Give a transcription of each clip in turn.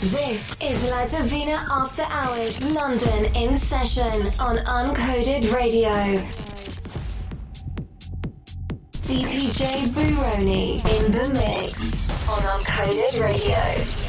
This is La Divina After Hours London in session on Uncoded Radio. DPJ Buroni in the mix on Uncoded Radio.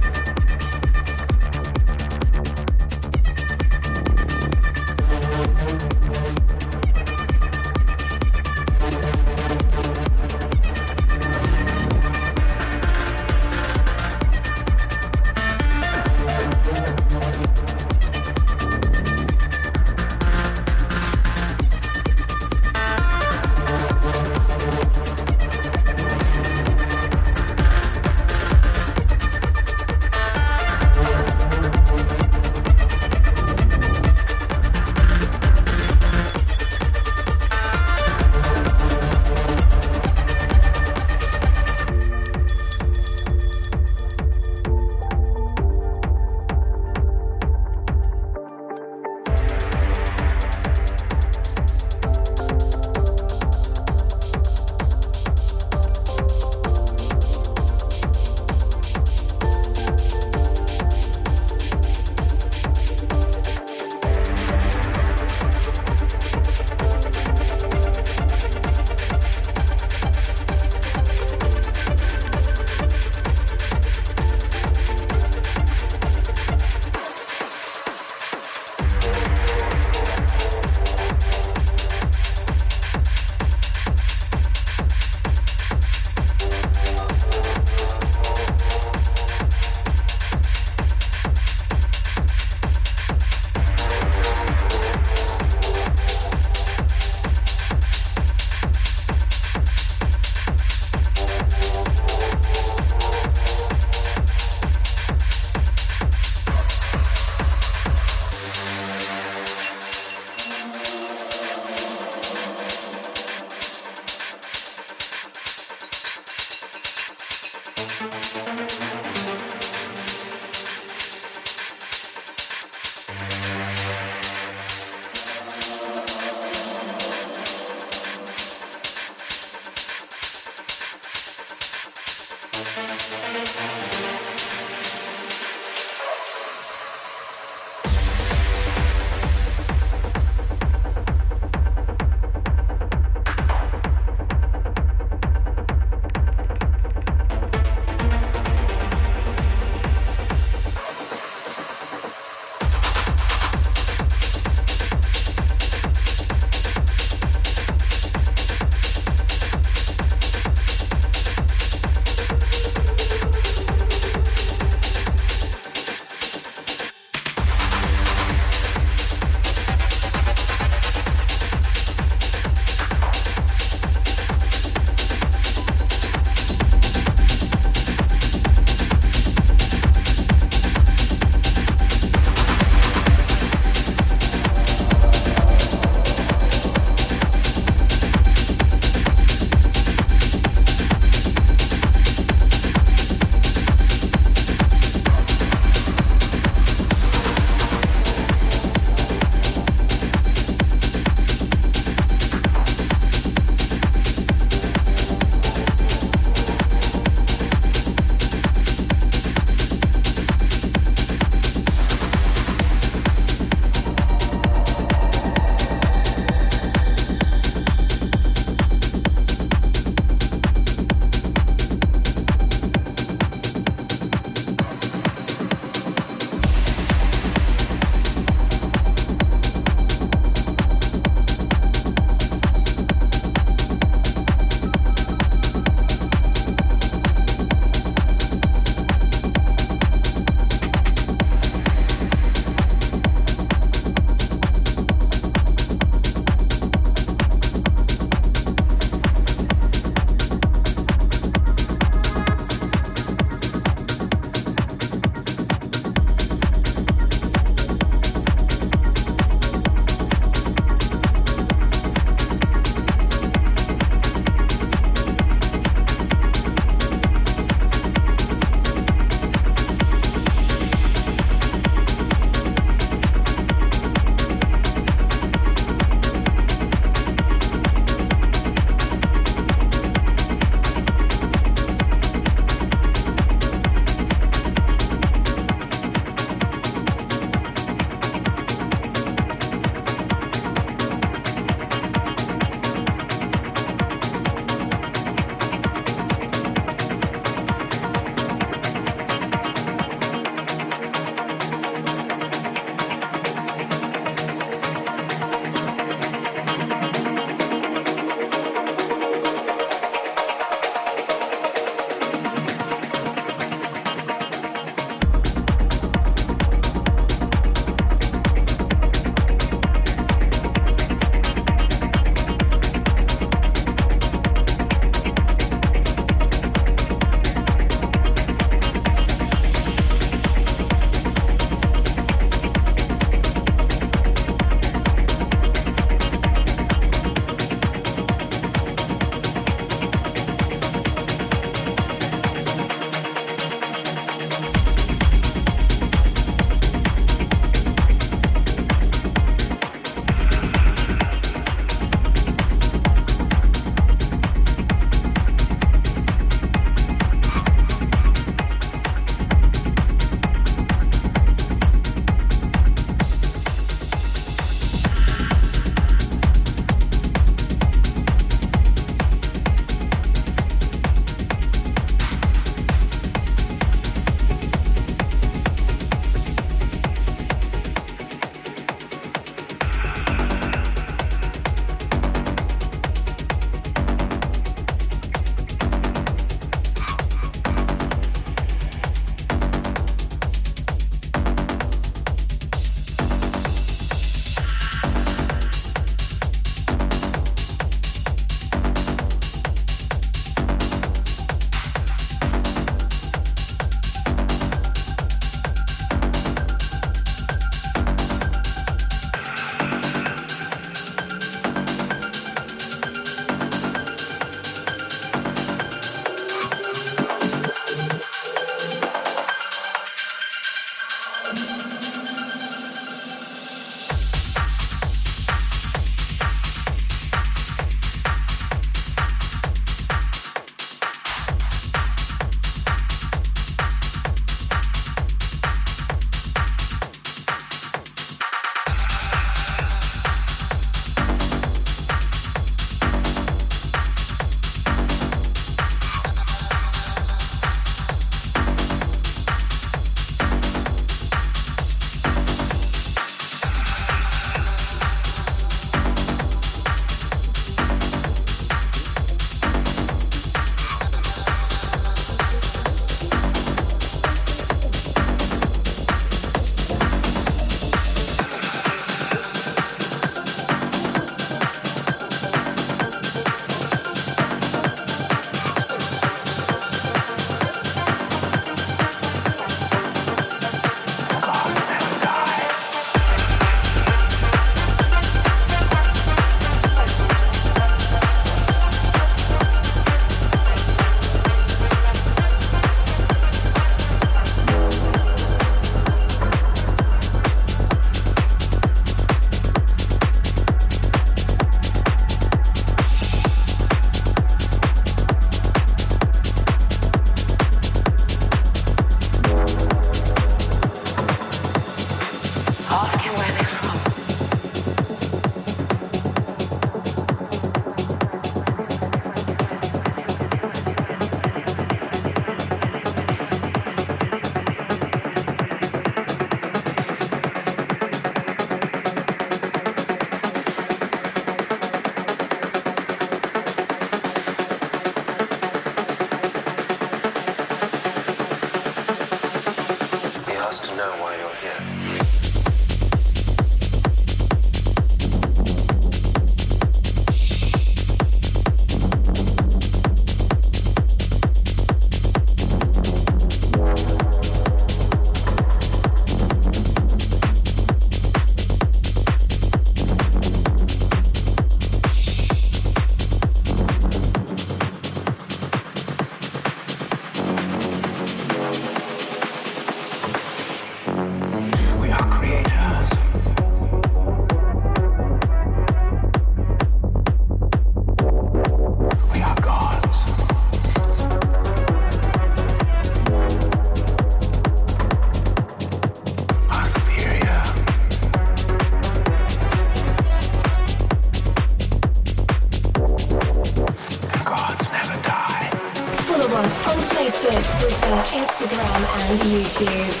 And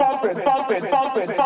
bump it, bump it, bump it.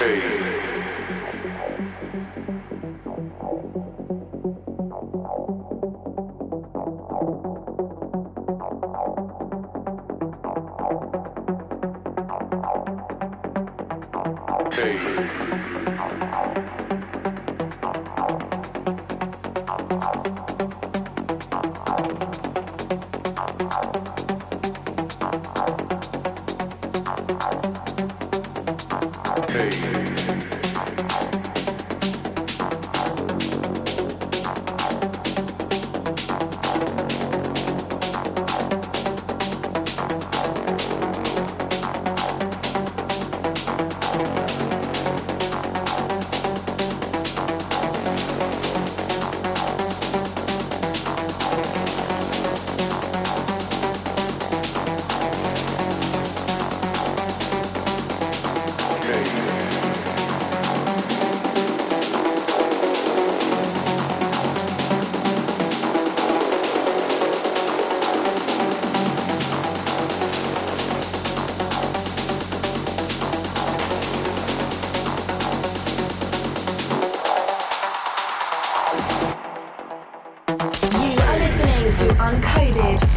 Page. Uncoded.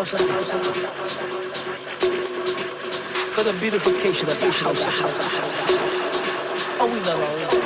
House of for the beautification of the house of. Oh, we love all